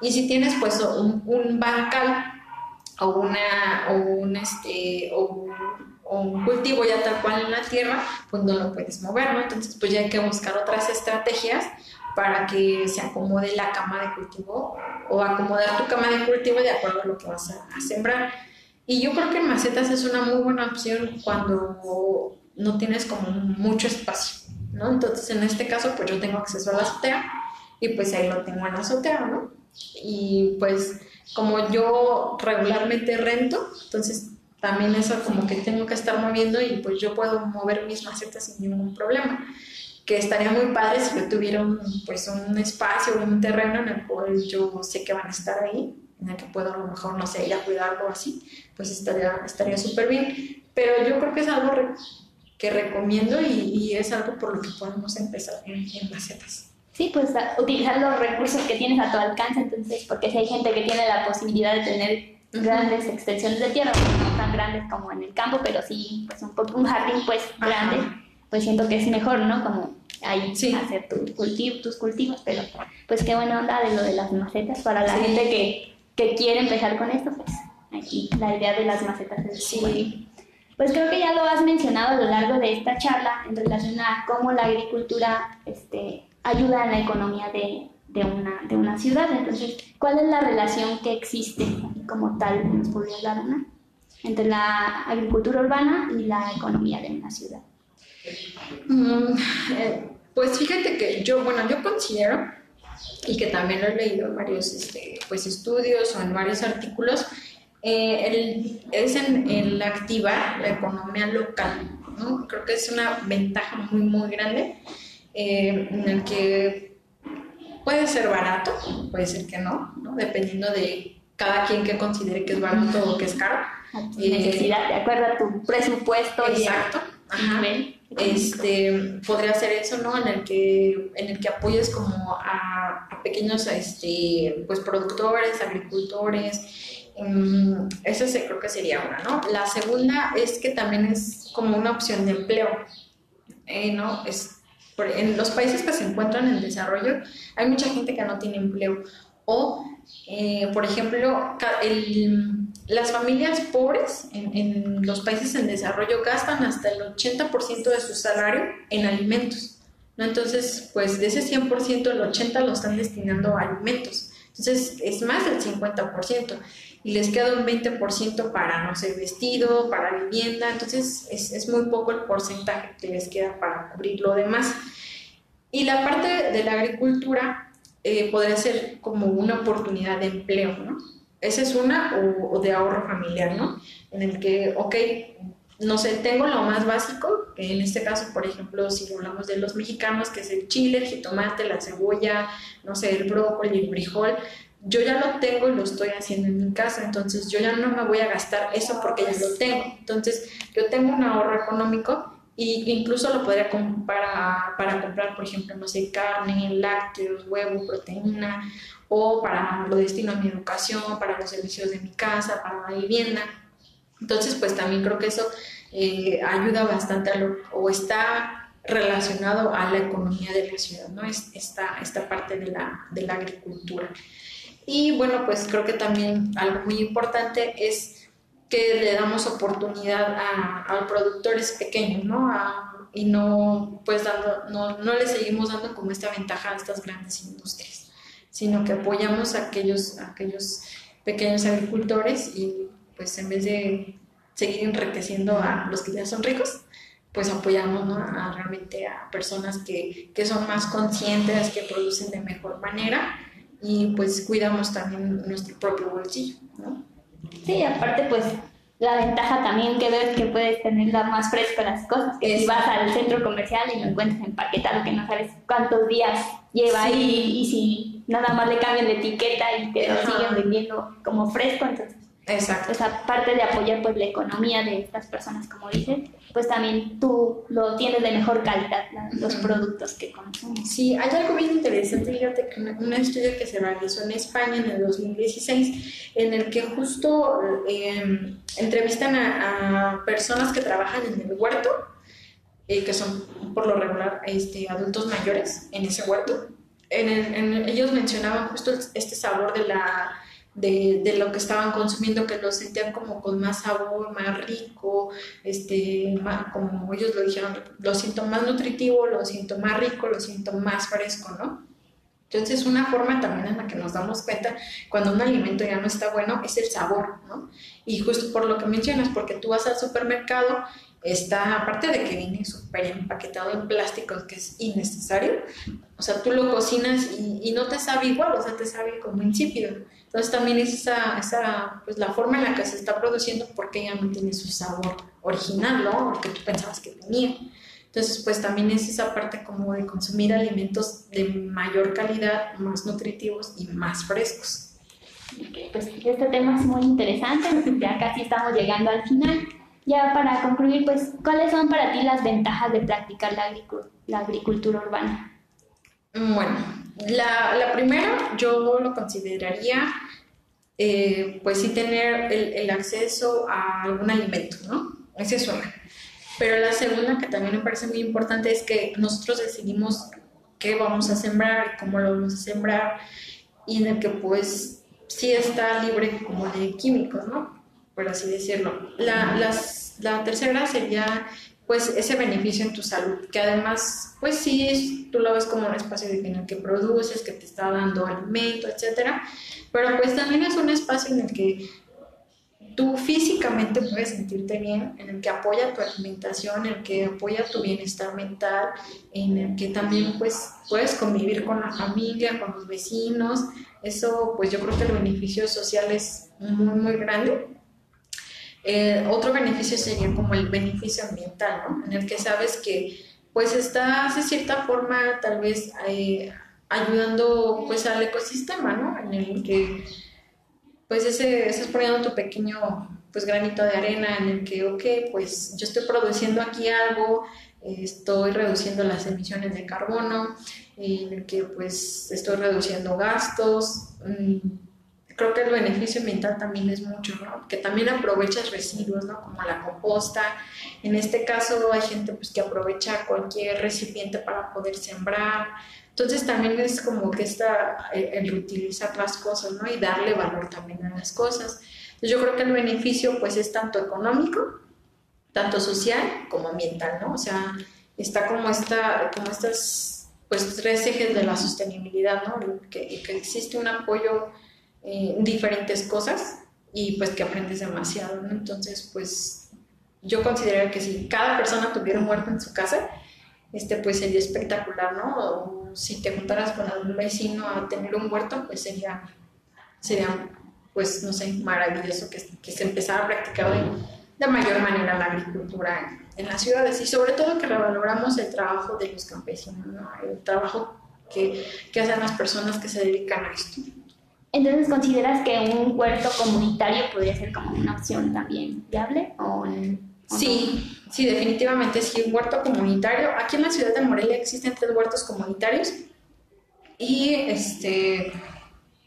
Y si tienes pues un, un bancal o, una, o, un, este, o, un cultivo ya tal cual en la tierra, pues no lo puedes mover, ¿no? Entonces pues ya hay que buscar otras estrategias para que se acomode la cama de cultivo o acomodar tu cama de cultivo de acuerdo a lo que vas a, sembrar. Y yo creo que en macetas es una muy buena opción cuando no tienes como mucho espacio, ¿no? Entonces en este caso pues yo tengo acceso a la azotea y pues ahí lo tengo en la azotea, ¿no? Y pues como yo regularmente rento, entonces también eso como que tengo que estar moviendo y pues yo puedo mover mis macetas sin ningún problema que estaría muy padre si yo tuviera un, pues un espacio, un terreno en el cual yo sé que van a estar ahí, en el que puedo a lo mejor, no sé, ir a cuidarlo así, pues estaría estaría súper bien. Pero yo creo que es algo que recomiendo y, y, es algo por lo que podemos empezar en, en macetas. Sí, pues utilizar los recursos que tienes a tu alcance, entonces, porque si hay gente que tiene la posibilidad de tener grandes extensiones de tierra, no tan grandes como en el campo, pero sí, pues un, un jardín pues grande pues siento que es mejor, ¿no? Como ahí hacer tu cultivo, tus cultivos, pero pues qué buena onda de lo de las macetas para la gente que, que, quiere empezar con esto, pues aquí la idea de las macetas es sí. Pues creo que ya lo has mencionado a lo largo de esta charla en relación a cómo la agricultura este, ayuda en la economía de, de una, de una ciudad. Entonces, ¿cuál es la relación que existe como tal, nos podría dar una, entre la agricultura urbana y la economía de una ciudad? Mm, eh, pues fíjate que yo, bueno, yo considero, y que también lo he leído en varios este, pues, estudios o en varios artículos, eh, el, es en el activar la economía local, ¿no? Creo que es una ventaja muy, muy grande eh, en el que puede ser barato, puede ser que no, ¿no? Dependiendo de cada quien que considere que es barato o que es caro. Eh, necesidad, de acuerdo a tu presupuesto. Exacto. Ajá. Este, podría ser eso, ¿no? En el que, en el que apoyes como a, pequeños este, pues, productores, agricultores. Um, esa creo que sería una, ¿no? La segunda es que también es como una opción de empleo, eh, ¿no? Es, en los países que se encuentran en desarrollo hay mucha gente que no tiene empleo o, eh, por ejemplo, el, las familias pobres en, los países en desarrollo gastan hasta el 80% de su salario en alimentos. ¿no? Entonces, pues de ese 100%, el 80% lo están destinando a alimentos. Entonces, es más del 50%. Y les queda un 20% para, no sé, vestido, para vivienda. Entonces, es, es muy poco el porcentaje que les queda para cubrir lo demás. Y la parte de la agricultura eh, podría ser como una oportunidad de empleo, ¿no? Esa es una, o, de ahorro familiar, ¿no? En el que, ok, no sé, tengo lo más básico, que en este caso, por ejemplo, si hablamos de los mexicanos, que es el chile, el jitomate, la cebolla, no sé, el brócoli, el frijol, yo ya lo tengo y lo estoy haciendo en mi casa, entonces yo ya no me voy a gastar eso porque ya lo tengo. Entonces, yo tengo un ahorro económico y incluso lo podría comprar para comprar, por ejemplo, no sé, carne, lácteos, huevo, proteína, o para lo destino a mi educación, para los servicios de mi casa, para la vivienda. Entonces, pues también creo que eso eh, ayuda bastante a lo, o está relacionado a la economía de la ciudad, ¿no? Es esta, esta parte de la, de la agricultura. Y bueno, pues creo que también algo muy importante es que le damos oportunidad a, a productores pequeños, ¿no? y no, pues dando, no, no le seguimos dando como esta ventaja a estas grandes industrias, sino que apoyamos a aquellos, aquellos pequeños agricultores y pues en vez de seguir enriqueciendo a los que ya son ricos, pues apoyamos a, realmente a personas que, que son más conscientes, que producen de mejor manera y pues cuidamos también nuestro propio bolsillo, ¿no? Sí, aparte pues la ventaja también que ves que puedes tener más fresco las cosas, que si vas al centro comercial y lo encuentras empaquetado, que no sabes cuántos días lleva ahí y si nada más le cambian de etiqueta y te lo siguen vendiendo como fresco, entonces Exacto. esa parte de apoyar pues la economía de estas personas, como dices, pues también tú lo tienes de mejor calidad, los productos que consumes. Sí, hay algo bien interesante, fíjate que un estudio que se realizó en España en el 2016, en el que justo em, entrevistan a, personas que trabajan en el huerto, eh, que son por lo regular este, adultos mayores en ese huerto. En en ellos mencionaban justo este sabor de la de, de, lo que estaban consumiendo, que lo sentían como con más sabor, más rico, este, como ellos lo dijeron, lo siento más nutritivo, lo siento más rico, lo siento más fresco, ¿no? Entonces, una forma también en la que nos damos cuenta cuando un alimento ya no está bueno es el sabor, ¿no? Y justo por lo que mencionas, porque tú vas al supermercado, está, aparte de que viene súper empaquetado en plástico, que es innecesario, o sea, tú lo cocinas y, y no te sabe igual, o sea, te sabe como insípido. Entonces también es esa, esa, pues la forma en la que se está produciendo porque ya no tiene su sabor original, ¿no? Porque tú pensabas que tenía. Entonces, pues también es esa parte como de consumir alimentos de mayor calidad, más nutritivos y más frescos. Pues este tema es muy interesante, ya casi estamos llegando al final. Ya para concluir, pues, ¿cuáles son para ti las ventajas de practicar la, agricultura urbana? Bueno, la, la primera yo lo consideraría eh, pues sí tener el, acceso a algún alimento, ¿no? Esa es una. Pero la segunda, que también me parece muy importante, es que nosotros decidimos qué vamos a sembrar, cómo lo vamos a sembrar, y en el que pues sí está libre como de químicos, ¿no? Por así decirlo. La, la tercera sería pues ese beneficio en tu salud, que además, pues sí, tú lo ves como un espacio en el que produces, que te está dando alimento, etcétera, pero pues también es un espacio en el que tú físicamente puedes sentirte bien, en el que apoya tu alimentación, en el que apoya tu bienestar mental, en el que también pues puedes convivir con la familia, con los vecinos, eso pues yo creo que el beneficio social es muy muy grande eh, otro beneficio sería como el beneficio ambiental, ¿no? En el que sabes que pues estás de cierta forma tal vez eh, ayudando pues al ecosistema, ¿no? En el que pues ese, estás poniendo tu pequeño pues granito de arena en el que, ok, pues yo estoy produciendo aquí algo, estoy reduciendo las emisiones de carbono, en el que pues estoy reduciendo gastos, mm, creo que el beneficio ambiental también es mucho, ¿no? Que también aprovechas residuos, ¿no? Como la composta. En este caso hay gente pues que aprovecha cualquier recipiente para poder sembrar. Entonces también es como que está el, reutilizar las cosas, ¿no? Y darle valor también a las cosas. yo creo que el beneficio pues es tanto económico, tanto social como ambiental, ¿no? O sea, está como, esta, como estas pues tres ejes de la sostenibilidad, ¿no? Que, que existe un apoyo eh, diferentes cosas y pues que aprendes demasiado, ¿no? Entonces, pues yo considero que si cada persona tuviera un huerto en su casa, este pues sería espectacular, ¿no? O si te juntaras con algún vecino a tener un huerto, pues sería, sería pues no sé, maravilloso que, que se empezara a practicar de, de mayor manera la agricultura en, las ciudades y sobre todo que revaloramos el trabajo de los campesinos, ¿no? El trabajo que, que hacen las personas que se dedican a esto. Entonces, ¿consideras que un huerto comunitario podría ser como una opción también viable? O, sí, sí, definitivamente sí, un huerto comunitario. Aquí en la ciudad de Morelia existen tres huertos comunitarios y este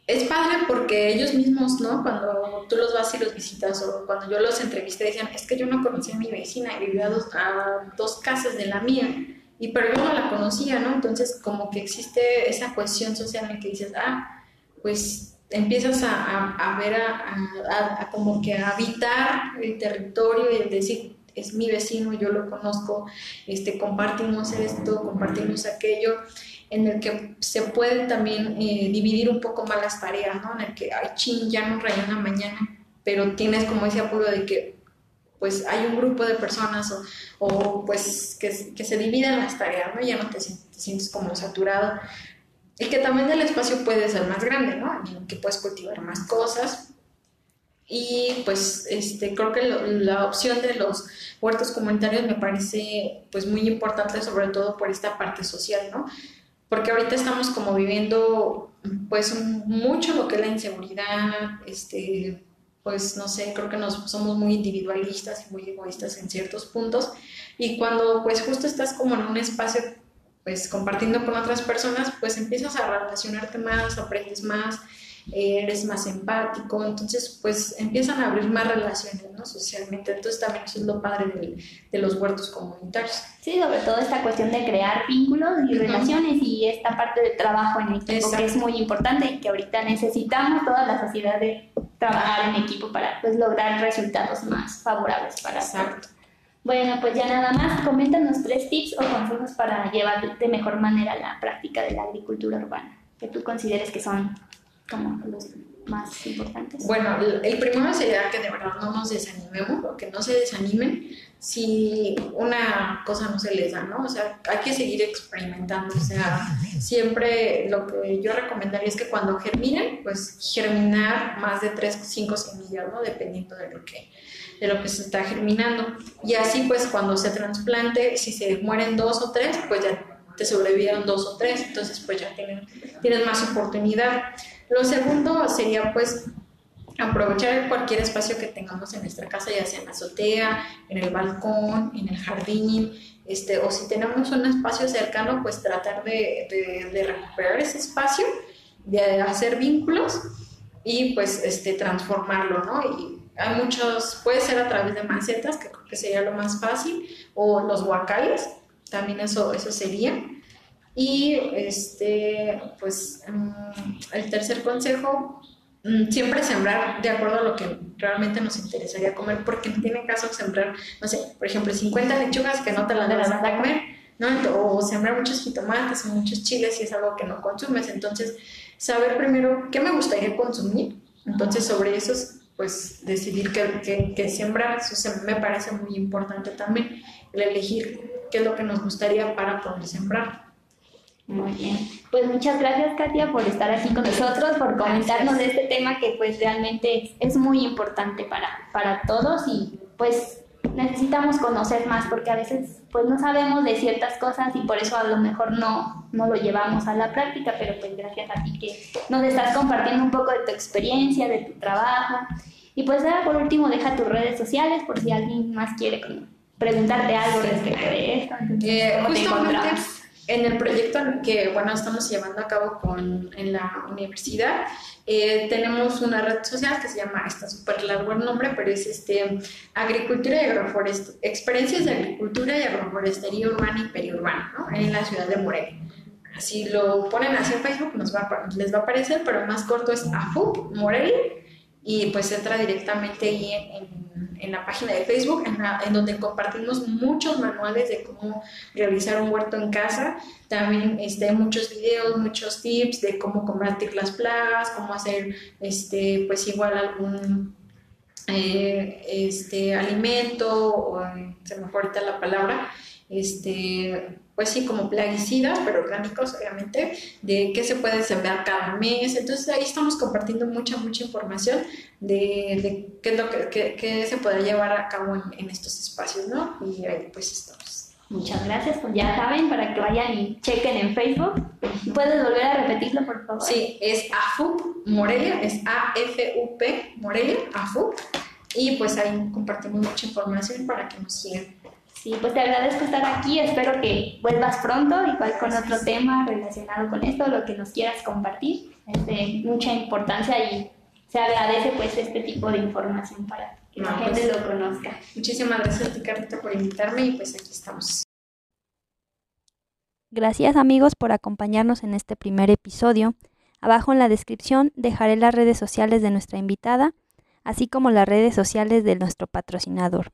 es padre porque ellos mismos, ¿no? Cuando tú los vas y los visitas o cuando yo los entrevisté decían, es que yo no conocía a mi vecina y vivía a dos, a dos casas de la mía y pero yo no la conocía, ¿no? Entonces como que existe esa cohesión social en que dices, ah, pues empiezas a, a, ver, a, a, como que habitar el territorio y decir, es mi vecino, yo lo conozco, este, compartimos esto, compartimos aquello, en el que se pueden también eh, dividir un poco más las tareas, ¿no? En el que, ay, ching, ya no rayó una mañana, pero tienes como ese apoyo de que pues hay un grupo de personas o, o pues que, que, se dividen las tareas, ¿no? Ya no te sientes como saturado y que también el espacio puede ser más grande, ¿no? que puedes cultivar más cosas. Y pues este, creo que la opción de los huertos comunitarios me parece pues muy importante, sobre todo por esta parte social, ¿no? Porque ahorita estamos como viviendo pues mucho lo que es la inseguridad, este, pues no sé, creo que nos somos muy individualistas y muy egoístas en ciertos puntos. Y cuando pues justo estás como en un espacio pues compartiendo con otras personas, pues empiezas a relacionarte más, aprendes más, eh, eres más empático, entonces pues empiezan a abrir más relaciones, ¿no? Socialmente, entonces también eso es lo padre de, de los huertos comunitarios. Sí, sobre todo esta cuestión de crear vínculos y relaciones y esta parte de trabajo en equipo que es muy importante y que ahorita necesitamos toda la sociedad de trabajar en equipo para pues lograr resultados más favorables para Exacto. Bueno, pues ya nada más, coméntanos tres tips o consejos para llevar de mejor manera la práctica de la agricultura urbana, que tú consideres que son como los más importantes. Bueno, el primero sería que de verdad no nos desanimemos o que no se desanimen si una cosa no se les da, ¿no? O sea, hay que seguir experimentando, o sea, siempre lo que yo recomendaría es que cuando germinen, pues germinar más de 3, 5 semillas, ¿no? Dependiendo de lo que de lo que se está germinando. Y así pues cuando se trasplante, si se mueren dos o tres, pues ya te sobrevivieron dos o tres, entonces pues ya tienen, tienes más oportunidad. Lo segundo sería pues aprovechar cualquier espacio que tengamos en nuestra casa, ya sea en la azotea, en el balcón, en el jardín, este, o si tenemos un espacio cercano, pues tratar de, de, de recuperar ese espacio, de hacer vínculos y pues este, transformarlo, ¿no? Y hay muchos, puede ser a través de macetas, que creo que sería lo más fácil, o los guacales, también eso, eso sería. Y este, pues mm, el tercer consejo, mm, siempre sembrar de acuerdo a lo que realmente nos interesaría comer, porque no tiene caso sembrar, no sé, por ejemplo, 50 lechugas que no te las vas a comer, ¿no? O sembrar muchos jitomates o muchos chiles si es algo que no consumes. Entonces, saber primero qué me gustaría consumir. Entonces, sobre eso, pues decidir qué, qué, qué sembrar, eso me parece muy importante también, el elegir qué es lo que nos gustaría para poder sembrar. Muy bien. Pues muchas gracias Katia por estar aquí con nosotros, por comentarnos de este tema que pues realmente es muy importante para, para todos y pues necesitamos conocer más porque a veces pues no sabemos de ciertas cosas y por eso a lo mejor no, no lo llevamos a la práctica, pero pues gracias a ti que nos estás compartiendo un poco de tu experiencia, de tu trabajo. Y pues ahora por último deja tus redes sociales por si alguien más quiere preguntarte algo respecto de esto. Eh, en el proyecto que bueno estamos llevando a cabo con, en la universidad, eh, tenemos una red social que se llama, está súper largo el nombre, pero es este, Agricultura y Agroforestería, Experiencias de Agricultura y Agroforestería Urbana y Periurbana, ¿no? en la ciudad de Morelia. Si lo ponen en Facebook nos va les va a aparecer, pero más corto es AFUP Morelia y pues entra directamente ahí en en la página de Facebook, en, donde compartimos muchos manuales de cómo realizar un huerto en casa. También este, muchos videos, muchos tips de cómo combatir las plagas, cómo hacer este, pues igual algún eh, este, alimento, o, se me ahorita la palabra, este, pues sí, como plaguicidas, pero orgánicos, obviamente, de qué se puede sembrar cada mes. Entonces ahí estamos compartiendo mucha, mucha información de, qué es lo que, se puede llevar a cabo en, estos espacios, ¿no? Y ahí pues estamos. Muchas gracias, pues ya saben, para que vayan y chequen en Facebook. ¿Puedes volver a repetirlo, por favor? Sí, es AFUP Morelia, es A-F-U-P Morelia, AFUP. Y pues ahí compartimos mucha información para que nos sigan. Sí, pues te agradezco estar aquí, espero que vuelvas pronto, igual con otro tema relacionado con esto, lo que nos quieras compartir. Es de mucha importancia y se agradece pues este tipo de información para que la gente pues, lo conozca. Muchísimas gracias a ti, Carlita, por invitarme y pues aquí estamos. Gracias amigos por acompañarnos en este primer episodio. Abajo en la descripción dejaré las redes sociales de nuestra invitada, así como las redes sociales de nuestro patrocinador.